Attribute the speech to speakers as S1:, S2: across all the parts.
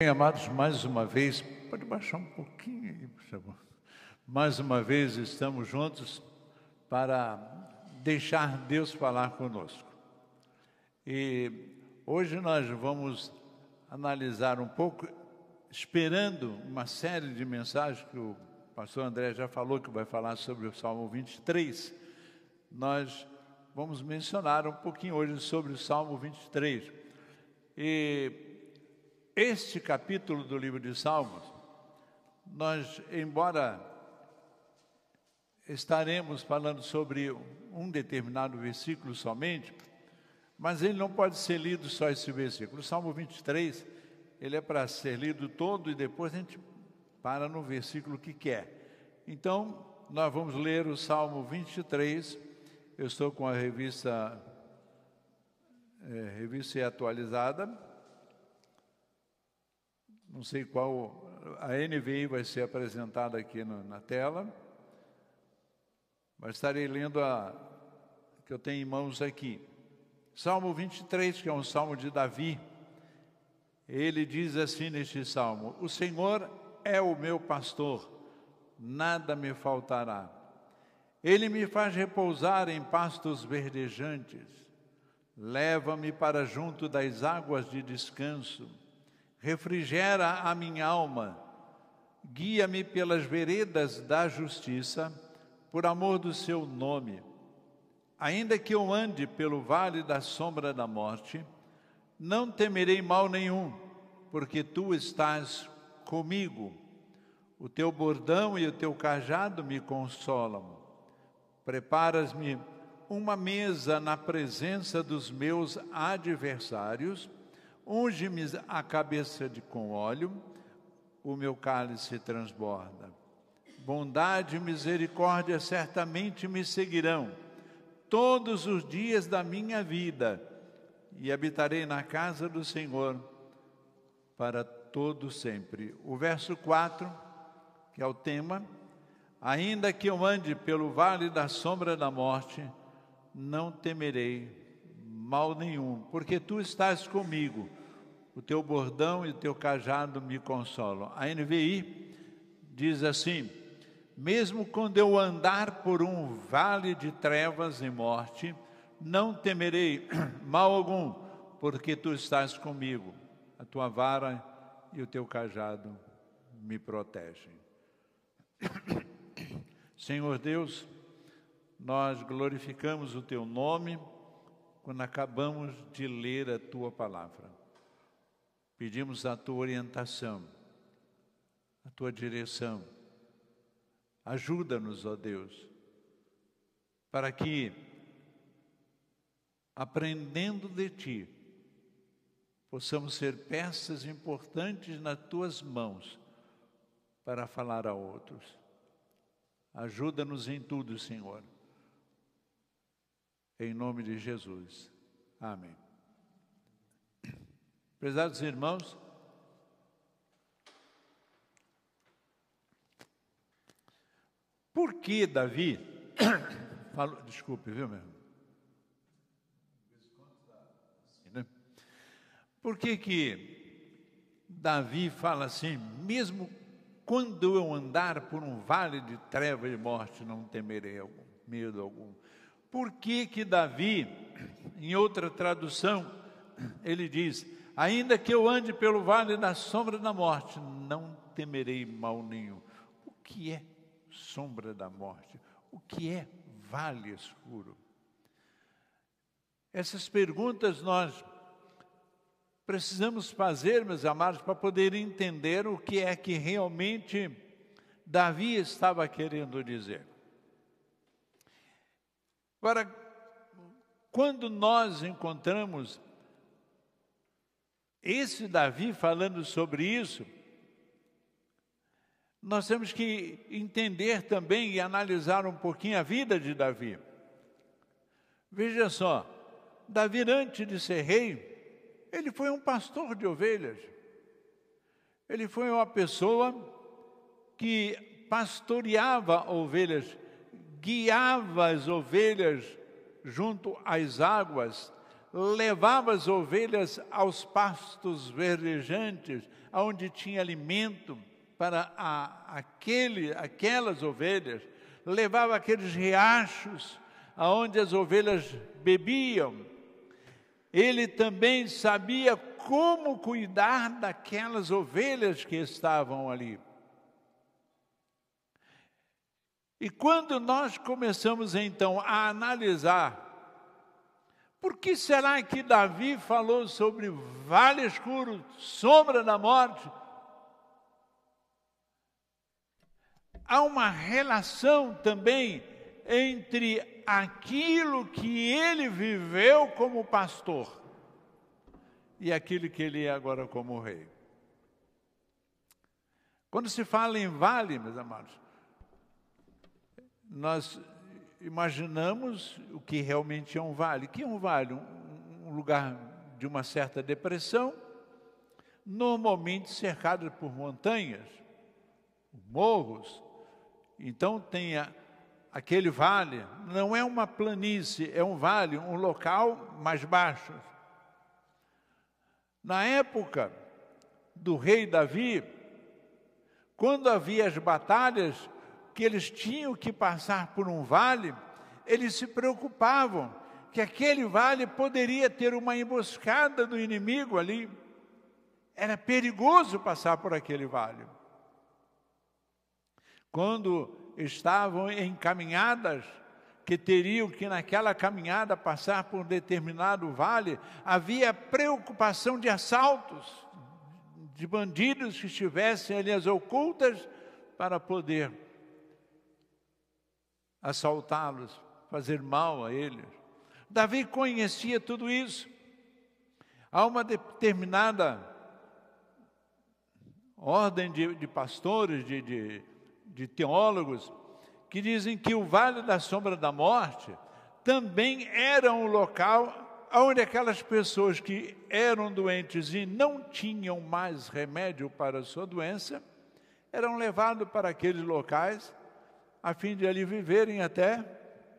S1: Bem, amados, mais uma vez, pode baixar um pouquinho aí, por favor. Mais uma vez estamos juntos para deixar Deus falar conosco. E hoje nós vamos analisar um pouco, esperando uma série de mensagens que o pastor André já falou, que vai falar sobre o Salmo 23. Nós vamos mencionar um pouquinho hoje sobre o Salmo 23. E este capítulo do livro de Salmos, nós, embora estaremos falando sobre um determinado versículo somente, mas ele não pode ser lido só esse versículo. O Salmo 23, ele é para ser lido todo e depois a gente para no versículo que quer. Então, nós vamos ler o Salmo 23. Eu estou com a revista, é, revista atualizada não sei qual, a NVI vai ser apresentada aqui no, na tela, mas estarei lendo a que eu tenho em mãos aqui. Salmo 23, que é um salmo de Davi, ele diz assim neste salmo: O Senhor é o meu pastor, nada me faltará. Ele me faz repousar em pastos verdejantes, leva-me para junto das águas de descanso refrigera a minha alma, guia-me pelas veredas da justiça, por amor do seu nome. Ainda que eu ande pelo vale da sombra da morte, não temerei mal nenhum, porque tu estás comigo. O teu bordão e o teu cajado me consolam. Preparas-me uma mesa na presença dos meus adversários Unge-me a cabeça de com óleo, o meu cálice transborda. Bondade e misericórdia certamente me seguirão todos os dias da minha vida, e habitarei na casa do Senhor para todo sempre. O verso 4, que é o tema, ainda que eu ande pelo vale da sombra da morte, não temerei mal nenhum, porque tu estás comigo o teu bordão e o teu cajado me consolam. A NVI diz assim: mesmo quando eu andar por um vale de trevas e morte, não temerei mal algum, porque tu estás comigo. A tua vara e o teu cajado me protegem. Senhor Deus, nós glorificamos o teu nome quando acabamos de ler a tua palavra. Pedimos a tua orientação, a tua direção. Ajuda-nos, ó Deus, para que, aprendendo de ti, possamos ser peças importantes nas tuas mãos para falar a outros. Ajuda-nos em tudo, Senhor. Em nome de Jesus. Amém. Prezados irmãos, por que Davi, falou, desculpe, viu mesmo? Né? Por que que Davi fala assim, mesmo quando eu andar por um vale de trevas e morte, não temerei algum, medo algum. Por que que Davi, em outra tradução, ele diz, Ainda que eu ande pelo vale da sombra da morte, não temerei mal nenhum. O que é sombra da morte? O que é vale escuro? Essas perguntas nós precisamos fazer, meus amados, para poder entender o que é que realmente Davi estava querendo dizer. Agora, quando nós encontramos esse Davi falando sobre isso, nós temos que entender também e analisar um pouquinho a vida de Davi. Veja só, Davi, antes de ser rei, ele foi um pastor de ovelhas. Ele foi uma pessoa que pastoreava ovelhas, guiava as ovelhas junto às águas, levava as ovelhas aos pastos verdejantes, onde tinha alimento para a, aquele, aquelas ovelhas, levava aqueles riachos aonde as ovelhas bebiam. Ele também sabia como cuidar daquelas ovelhas que estavam ali. E quando nós começamos então a analisar, por que será que Davi falou sobre vale escuro, sombra da morte? Há uma relação também entre aquilo que ele viveu como pastor e aquilo que ele é agora como rei. Quando se fala em vale, meus amados, nós imaginamos o que realmente é um vale. Que é um vale? Um, um lugar de uma certa depressão, normalmente cercado por montanhas, morros. Então tem a, aquele vale, não é uma planície, é um vale, um local mais baixo. Na época do rei Davi, quando havia as batalhas, que eles tinham que passar por um vale, eles se preocupavam que aquele vale poderia ter uma emboscada do inimigo ali. Era perigoso passar por aquele vale. Quando estavam em caminhadas, que teriam que naquela caminhada passar por um determinado vale, havia preocupação de assaltos, de bandidos que estivessem ali as ocultas para poder assaltá-los, fazer mal a eles. Davi conhecia tudo isso. Há uma determinada ordem de, de pastores, de, de, de teólogos, que dizem que o vale da sombra da morte também era um local onde aquelas pessoas que eram doentes e não tinham mais remédio para a sua doença, eram levados para aqueles locais a fim de ali viverem até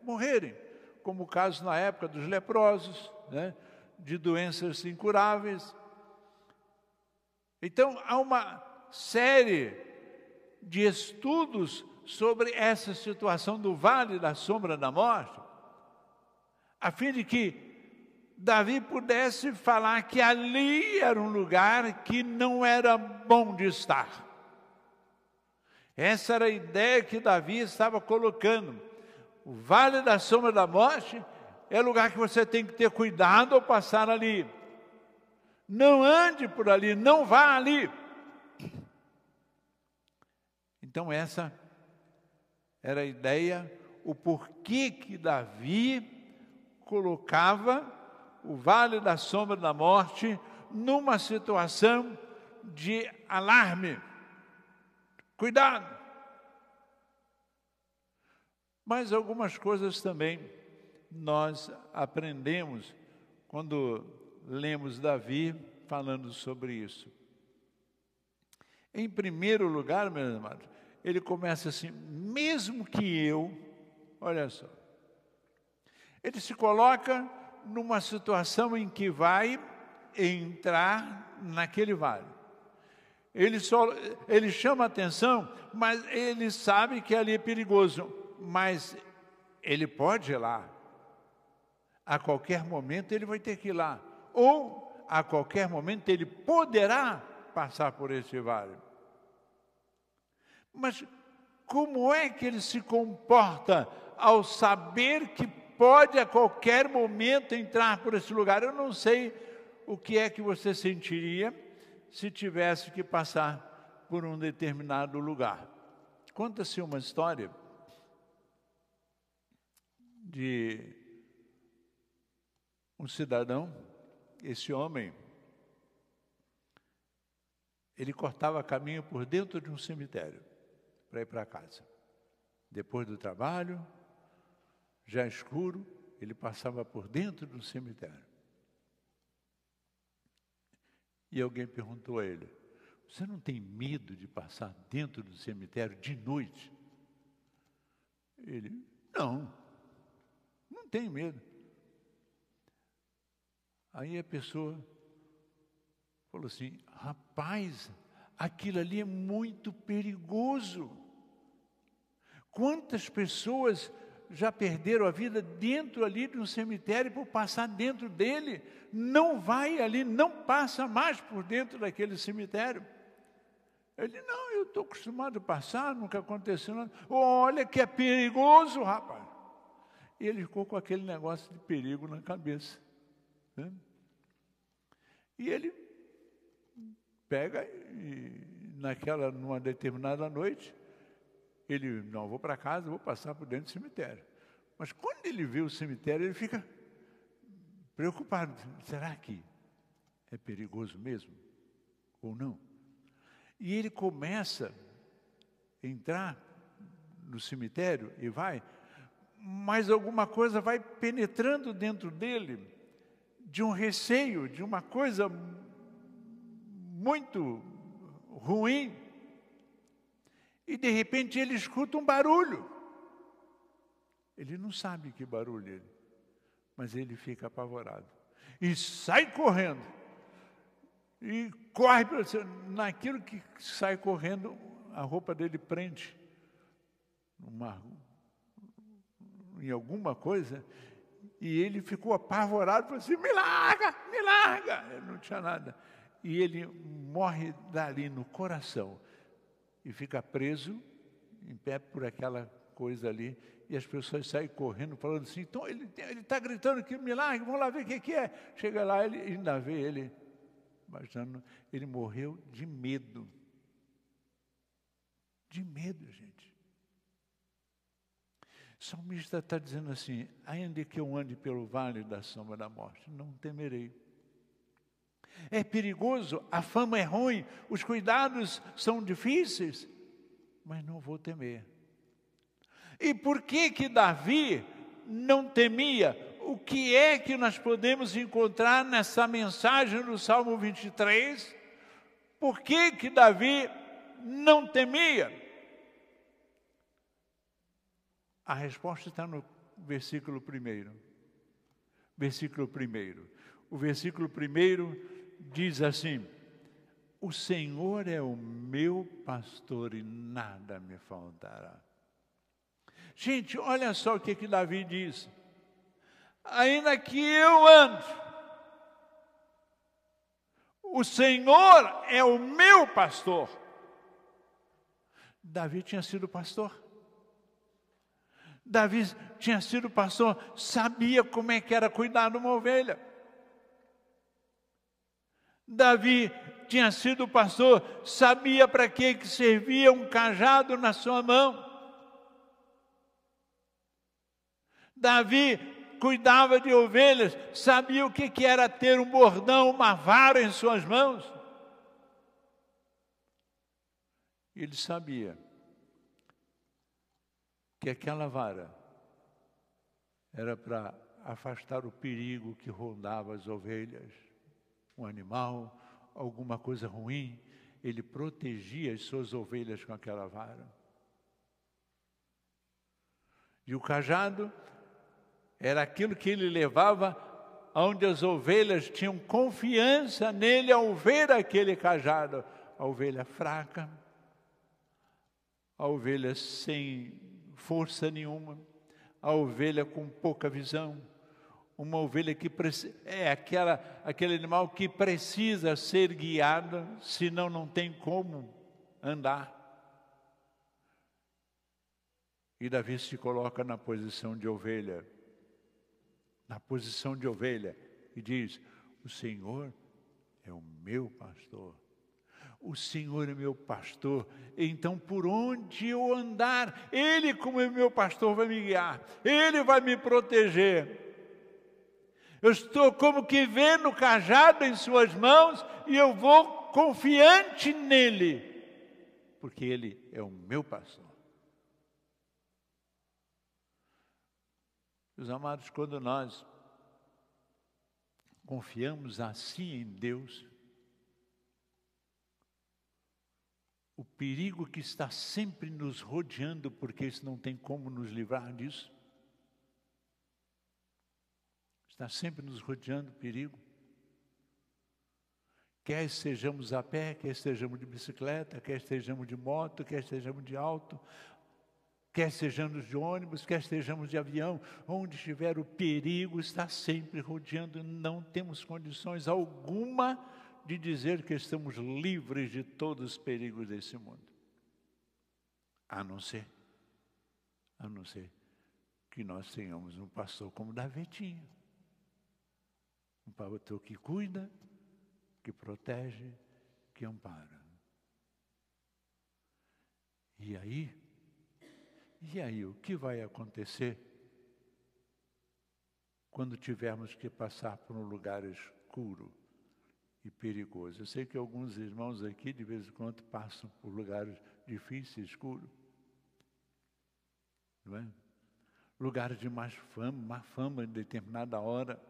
S1: morrerem, como o caso na época dos leprosos, né, de doenças incuráveis. Então, há uma série de estudos sobre essa situação do vale da sombra da morte, a fim de que Davi pudesse falar que ali era um lugar que não era bom de estar. Essa era a ideia que Davi estava colocando. O vale da sombra da morte é lugar que você tem que ter cuidado ao passar ali. Não ande por ali, não vá ali. Então, essa era a ideia, o porquê que Davi colocava o vale da sombra da morte numa situação de alarme. Cuidado! Mas algumas coisas também nós aprendemos quando lemos Davi falando sobre isso. Em primeiro lugar, meus amados, ele começa assim: mesmo que eu, olha só, ele se coloca numa situação em que vai entrar naquele vale. Ele, só, ele chama atenção, mas ele sabe que ali é perigoso. Mas ele pode ir lá. A qualquer momento ele vai ter que ir lá. Ou a qualquer momento ele poderá passar por esse vale. Mas como é que ele se comporta ao saber que pode a qualquer momento entrar por esse lugar? Eu não sei o que é que você sentiria se tivesse que passar por um determinado lugar. Conta-se uma história de um cidadão, esse homem, ele cortava caminho por dentro de um cemitério para ir para casa. Depois do trabalho, já escuro, ele passava por dentro do cemitério. E alguém perguntou a ele: Você não tem medo de passar dentro do cemitério de noite? Ele: Não, não tenho medo. Aí a pessoa falou assim: rapaz, aquilo ali é muito perigoso. Quantas pessoas já perderam a vida dentro ali de um cemitério por passar dentro dele? Não vai ali, não passa mais por dentro daquele cemitério. Ele, não, eu estou acostumado a passar, nunca aconteceu nada. Olha que é perigoso, rapaz. E ele ficou com aquele negócio de perigo na cabeça. Né? E ele pega e naquela, numa determinada noite, ele, não, vou para casa, vou passar por dentro do cemitério. Mas quando ele vê o cemitério, ele fica preocupado. Será que é perigoso mesmo? Ou não? E ele começa a entrar no cemitério e vai, mas alguma coisa vai penetrando dentro dele de um receio, de uma coisa muito ruim. E de repente ele escuta um barulho. Ele não sabe que barulho é, mas ele fica apavorado. E sai correndo. E corre para naquilo que sai correndo, a roupa dele prende numa, em alguma coisa e ele ficou apavorado, falou assim: me larga, me larga. Ele não tinha nada. E ele morre dali no coração e fica preso em pé por aquela coisa ali. E as pessoas saem correndo, falando assim: então ele está gritando que larga, vamos lá ver o que, que é. Chega lá, ele ainda vê ele, baixando, ele morreu de medo. De medo, gente. O salmista está dizendo assim: ainda que eu ande pelo vale da sombra da morte, não temerei. É perigoso, a fama é ruim, os cuidados são difíceis, mas não vou temer. E por que que Davi não temia? O que é que nós podemos encontrar nessa mensagem do Salmo 23? Por que que Davi não temia? A resposta está no versículo primeiro. Versículo primeiro. O versículo primeiro diz assim: O Senhor é o meu pastor e nada me faltará. Gente, olha só o que, que Davi diz. Ainda que eu ande, o Senhor é o meu pastor. Davi tinha sido pastor. Davi tinha sido pastor, sabia como é que era cuidar de uma ovelha. Davi tinha sido pastor, sabia para que, que servia um cajado na sua mão. Davi cuidava de ovelhas, sabia o que, que era ter um bordão, uma vara em suas mãos. Ele sabia que aquela vara era para afastar o perigo que rondava as ovelhas, um animal, alguma coisa ruim, ele protegia as suas ovelhas com aquela vara. E o cajado era aquilo que ele levava onde as ovelhas tinham confiança nele ao ver aquele cajado. A ovelha fraca, a ovelha sem força nenhuma, a ovelha com pouca visão, uma ovelha que é aquela, aquele animal que precisa ser guiada, senão não tem como andar. E Davi se coloca na posição de ovelha, na posição de ovelha, e diz: O Senhor é o meu pastor o Senhor é meu pastor, então por onde eu andar, Ele, como é meu pastor, vai me guiar, Ele vai me proteger. Eu estou como que vendo o cajado em Suas mãos e eu vou confiante nele, porque Ele é o meu pastor. Meus amados, quando nós confiamos assim em Deus, o perigo que está sempre nos rodeando, porque isso não tem como nos livrar disso. Está sempre nos rodeando perigo. Quer estejamos a pé, quer estejamos de bicicleta, quer estejamos de moto, quer estejamos de auto, quer estejamos de ônibus, quer estejamos de avião, onde estiver o perigo está sempre rodeando, não temos condições alguma de dizer que estamos livres de todos os perigos desse mundo. A não ser, a não ser que nós tenhamos um pastor como Davi Um pastor que cuida, que protege, que ampara. E aí, e aí, o que vai acontecer quando tivermos que passar por um lugar escuro e perigoso? Eu sei que alguns irmãos aqui, de vez em quando, passam por lugares difíceis, escuros. Não é? Lugares de mais fama, má fama em determinada hora.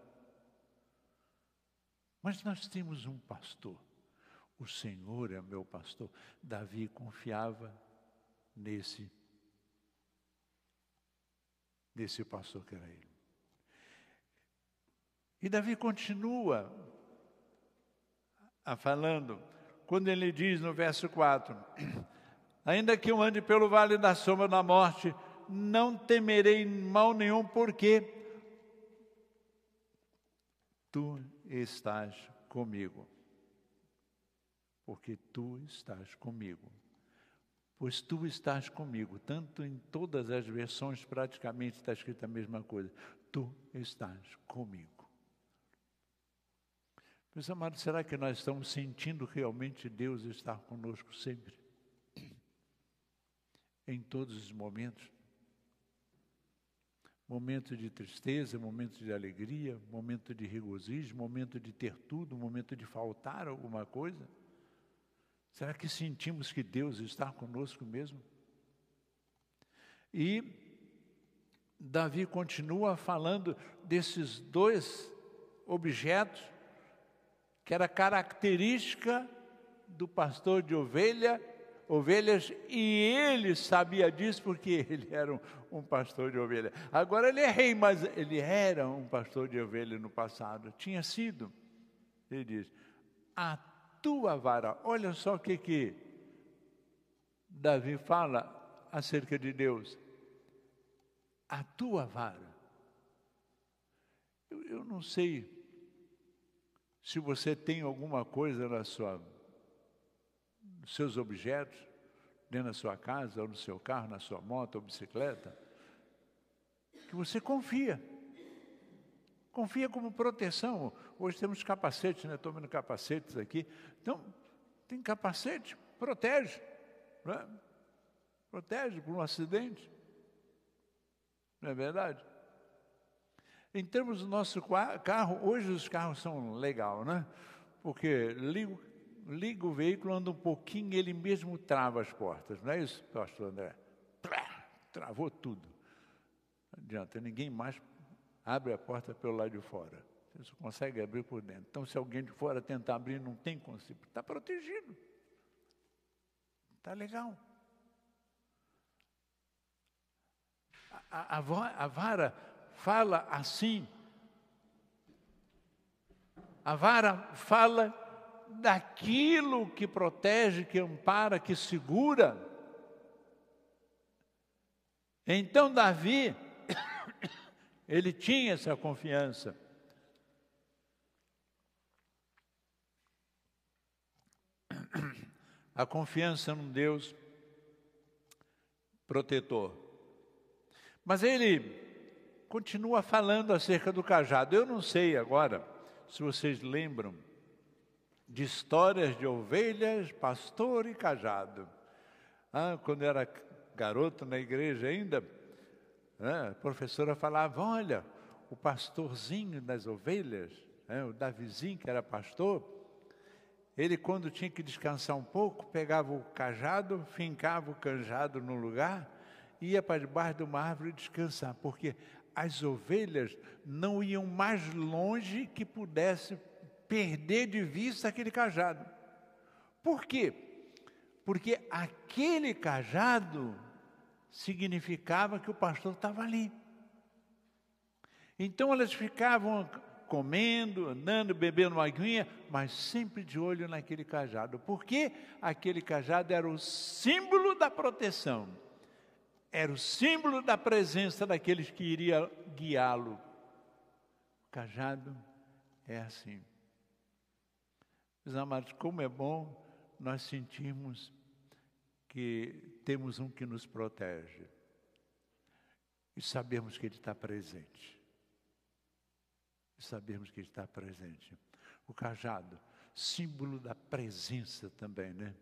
S1: Mas nós temos um pastor. O Senhor é meu pastor. Davi confiava nesse nesse pastor que era ele. E Davi continua a falando, quando ele diz no verso 4: Ainda que eu ande pelo vale da sombra da morte, não temerei mal nenhum, porque tu estás comigo. Porque tu estás comigo. Pois tu estás comigo. Tanto em todas as versões, praticamente está escrita a mesma coisa. Tu estás comigo. Meus amados, será que nós estamos sentindo realmente Deus estar conosco sempre? Em todos os momentos? Momento de tristeza, momento de alegria, momento de regozijo, momento de ter tudo, momento de faltar alguma coisa? Será que sentimos que Deus está conosco mesmo? E Davi continua falando desses dois objetos que era característica do pastor de ovelha ovelhas e ele sabia disso porque ele era um, um, pastor de ovelha. Agora ele é rei, mas ele era um pastor de ovelha no passado, tinha sido. Ele diz: A tua vara, olha só o que, que Davi fala acerca de Deus. A tua vara. Eu, eu não sei se você tem alguma coisa na sua seus objetos, dentro da sua casa, ou no seu carro, na sua moto ou bicicleta, que você confia. Confia como proteção. Hoje temos capacetes, né? Estou vendo capacetes aqui. Então, tem capacete, protege. Né? Protege por um acidente. Não é verdade? Em termos do nosso carro, hoje os carros são legal, né? Porque ligo liga o veículo, anda um pouquinho, ele mesmo trava as portas. Não é isso, pastor André? Travou tudo. Não adianta, ninguém mais abre a porta pelo lado de fora. Você só consegue abrir por dentro. Então, se alguém de fora tentar abrir, não tem como. Está protegido. Está legal. A, a, a vara fala assim. A vara fala daquilo que protege, que ampara, que segura. Então Davi, ele tinha essa confiança. A confiança num Deus protetor. Mas ele continua falando acerca do cajado. Eu não sei agora se vocês lembram de histórias de ovelhas, pastor e cajado. Ah, quando era garoto na igreja ainda, né, a professora falava: olha, o pastorzinho das ovelhas, né, o Davizinho, que era pastor, ele, quando tinha que descansar um pouco, pegava o cajado, fincava o cajado no lugar, ia para debaixo de uma árvore descansar, porque as ovelhas não iam mais longe que pudesse perder de vista aquele cajado. Por quê? Porque aquele cajado significava que o pastor estava ali. Então elas ficavam comendo, andando, bebendo uma aguinha, mas sempre de olho naquele cajado. Porque aquele cajado era o símbolo da proteção, era o símbolo da presença daqueles que iria guiá-lo. O cajado é assim. Meus amados, como é bom nós sentirmos que temos um que nos protege e sabemos que Ele está presente. E sabemos que Ele está presente. O cajado, símbolo da presença também, né?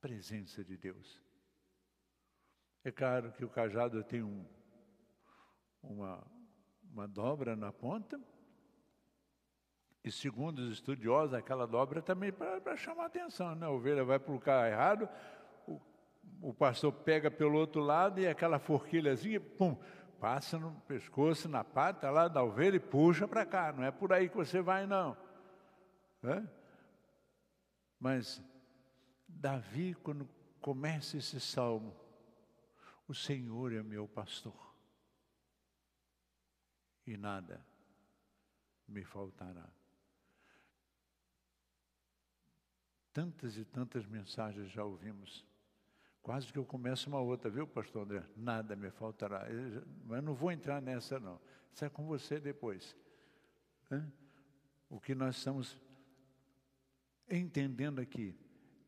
S1: Presença de Deus. É claro que o cajado tem um, uma, uma dobra na ponta, e segundo os estudiosos, aquela dobra também para chamar atenção, né? A ovelha vai para o lugar errado, o, o pastor pega pelo outro lado e aquela forquilhazinha, pum, passa no pescoço, na pata lá da ovelha e puxa para cá. Não é por aí que você vai, não. Mas Davi, quando começa esse salmo, o Senhor é meu pastor e nada me faltará. Tantas e tantas mensagens já ouvimos. Quase que eu começo uma outra, viu, pastor André? Nada me faltará. Mas não vou entrar nessa, não. Isso é com você depois. O que nós estamos entendendo aqui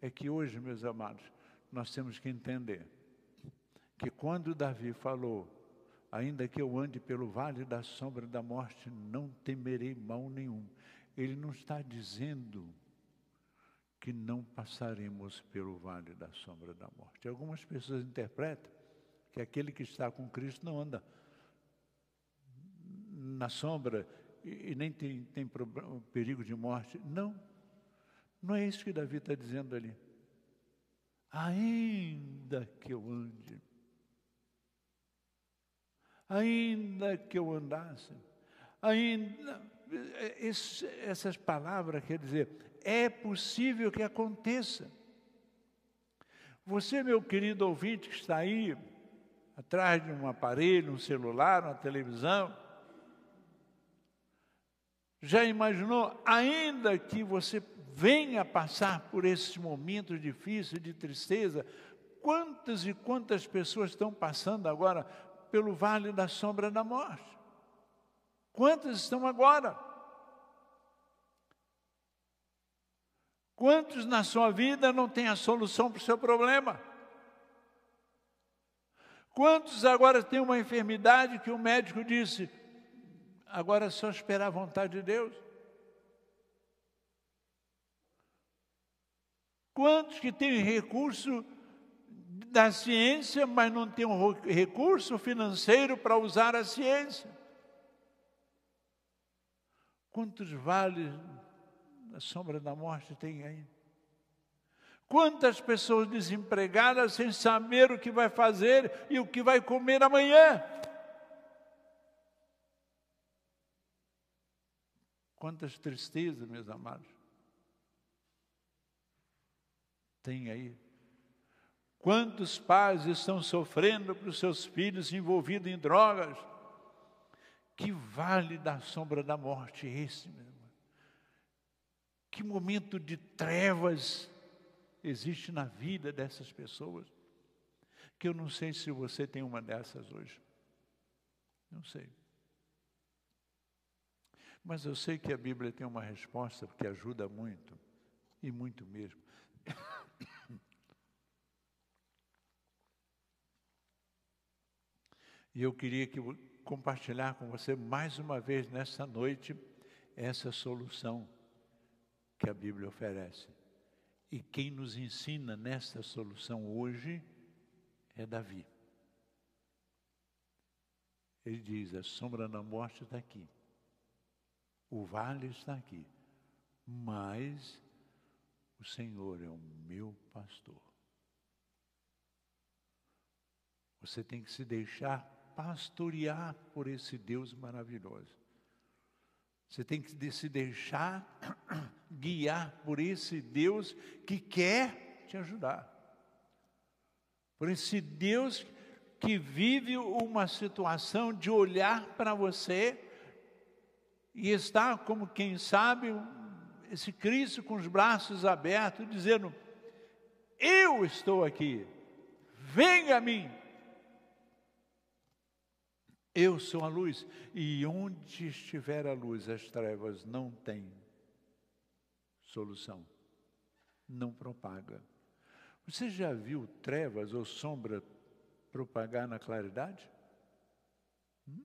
S1: é que hoje, meus amados, nós temos que entender que quando Davi falou, ainda que eu ande pelo vale da sombra da morte, não temerei mal nenhum, ele não está dizendo que não passaremos pelo vale da sombra da morte. Algumas pessoas interpretam que aquele que está com Cristo não anda na sombra e, nem tem, tem problema, perigo de morte. Não, não é isso que Davi está dizendo ali. Ainda que eu ande, ainda que eu andasse, ainda. Esse, essas palavras quer dizer, é possível que aconteça. Você, meu querido ouvinte, que está aí, atrás de um aparelho, um celular, uma televisão, já imaginou, ainda que você venha passar por esses momentos difíceis de tristeza, quantas e quantas pessoas estão passando agora pelo vale da sombra da morte? Quantas estão agora? Quantos na sua vida não têm a solução para o seu problema? Quantos agora têm uma enfermidade que o médico disse, agora é só esperar a vontade de Deus? Quantos que têm recurso da ciência, mas não têm um recurso financeiro para usar a ciência? Quantos vales a sombra da morte tem aí. Quantas pessoas desempregadas sem saber o que vai fazer e o que vai comer amanhã? Quantas tristezas, meus amados. Tem aí. Quantos pais estão sofrendo para os seus filhos envolvidos em drogas? Que vale da sombra da morte esse, meu que momento de trevas existe na vida dessas pessoas? Que eu não sei se você tem uma dessas hoje. Não sei. Mas eu sei que a Bíblia tem uma resposta que ajuda muito, e muito mesmo. E eu queria que compartilhar com você mais uma vez nessa noite essa solução que a Bíblia oferece. E quem nos ensina nesta solução hoje é Davi. Ele diz: a sombra da morte está aqui, o vale está aqui, mas o Senhor é o meu pastor. Você tem que se deixar pastorear por esse Deus maravilhoso. Você tem que se deixar guiar por esse Deus que quer te ajudar. Por esse Deus que vive uma situação de olhar para você e está como quem sabe esse Cristo com os braços abertos, dizendo: Eu estou aqui, venha a mim. Eu sou a luz, e onde estiver a luz, as trevas não têm solução, não propaga. Você já viu trevas ou sombra propagar na claridade? Hum?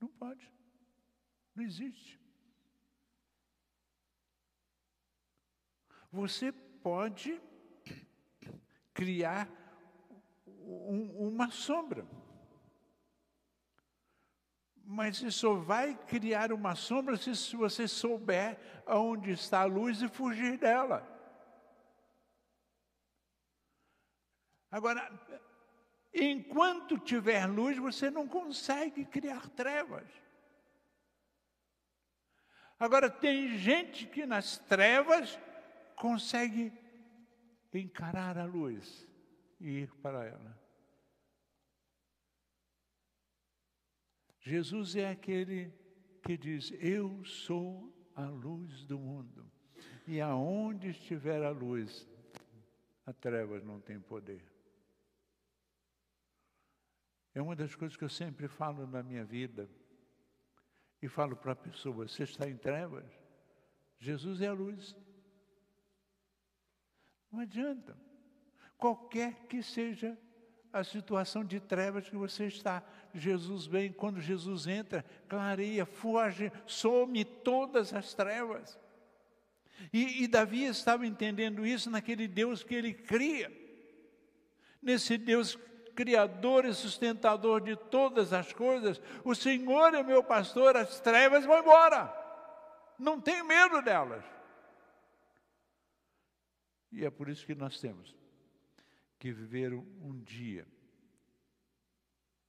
S1: Não pode, não existe. Você pode criar um, uma sombra. Mas você só vai criar uma sombra se você souber aonde está a luz e fugir dela. Agora, enquanto tiver luz, você não consegue criar trevas. Agora, tem gente que nas trevas consegue encarar a luz e ir para ela. Jesus é aquele que diz: Eu sou a luz do mundo, e aonde estiver a luz, a trevas não tem poder. É uma das coisas que eu sempre falo na minha vida, e falo para a pessoa: você está em trevas? Jesus é a luz. Não adianta qualquer que seja a situação de trevas que você está. Jesus vem, quando Jesus entra, clareia, foge, some todas as trevas. E, e Davi estava entendendo isso naquele Deus que ele cria, nesse Deus criador e sustentador de todas as coisas. O Senhor é meu pastor, as trevas vão embora, não tenho medo delas. E é por isso que nós temos que viveram um dia,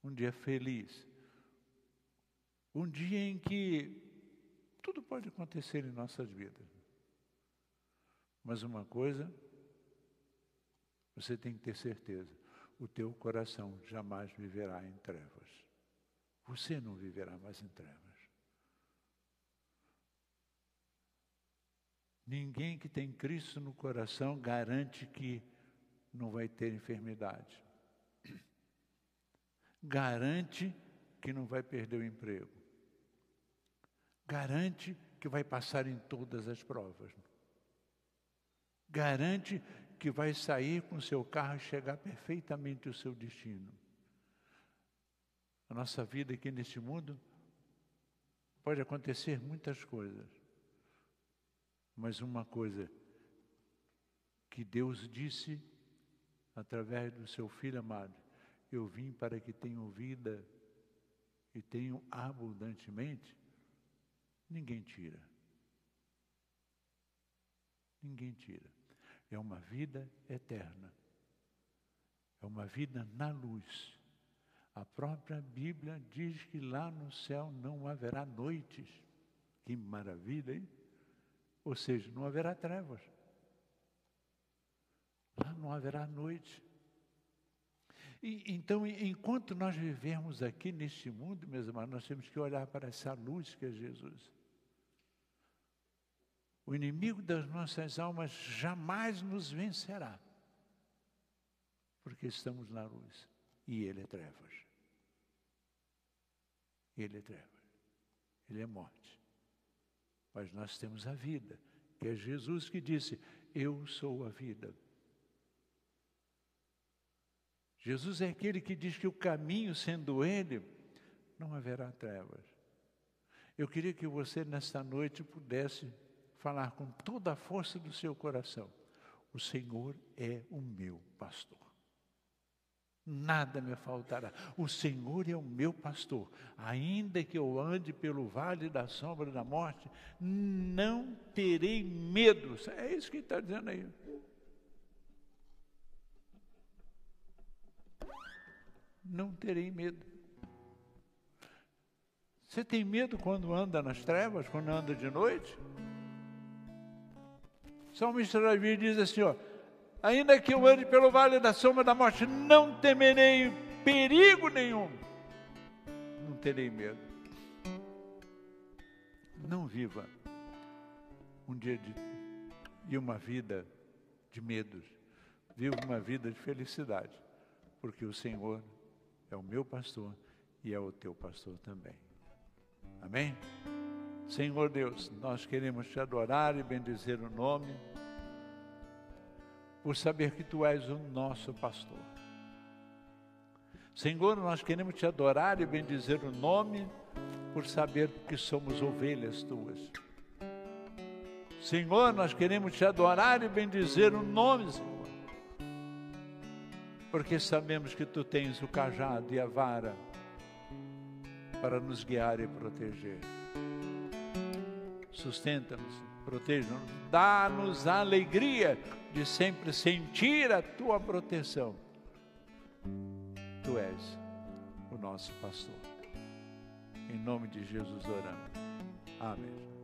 S1: um dia feliz, um dia em que tudo pode acontecer em nossas vidas. Mas uma coisa, você tem que ter certeza: o teu coração jamais viverá em trevas. Você não viverá mais em trevas. Ninguém que tem Cristo no coração garante que não vai ter enfermidade. Garante que não vai perder o emprego. Garante que vai passar em todas as provas. Garante que vai sair com seu carro e chegar perfeitamente ao seu destino. A nossa vida aqui neste mundo pode acontecer muitas coisas, mas uma coisa que Deus disse através do seu Filho amado, eu vim para que tenham vida e tenham abundantemente, ninguém tira. Ninguém tira. É uma vida eterna. É uma vida na luz. A própria Bíblia diz que lá no céu não haverá noites. Que maravilha, hein? Ou seja, não haverá trevas. Lá não haverá noite. E, então, enquanto nós vivemos aqui neste mundo, meus irmãos, nós temos que olhar para essa luz que é Jesus. O inimigo das nossas almas jamais nos vencerá, porque estamos na luz e ele é trevas. Ele é trevas, ele é morte. Mas nós temos a vida, que é Jesus que disse: Eu sou a vida. Jesus é aquele que diz que o caminho, sendo Ele, não haverá trevas. Eu queria que você, nesta noite, pudesse falar com toda a força do seu coração: O Senhor é o meu pastor. Nada me faltará. O Senhor é o meu pastor. Ainda que eu ande pelo vale da sombra da morte, não terei medo. É isso que está dizendo aí. Não terei medo. Você tem medo quando anda nas trevas, quando anda de noite? Salmista Davi diz assim: ó, ainda que eu ande pelo vale da sombra da morte, não temerei perigo nenhum. Não terei medo. Não viva um dia de, e uma vida de medos. Viva uma vida de felicidade, porque o Senhor é o meu pastor e é o teu pastor também. Amém? Senhor Deus, nós queremos te adorar e bendizer o nome, por saber que tu és o nosso pastor. Senhor, nós queremos te adorar e bendizer o nome, por saber que somos ovelhas tuas. Senhor, nós queremos te adorar e bendizer o nome, Senhor, porque sabemos que tu tens o cajado e a vara para nos guiar e proteger. Sustenta-nos, proteja-nos, dá-nos a alegria de sempre sentir a tua proteção. Tu és o nosso pastor. Em nome de Jesus oramos. Amém.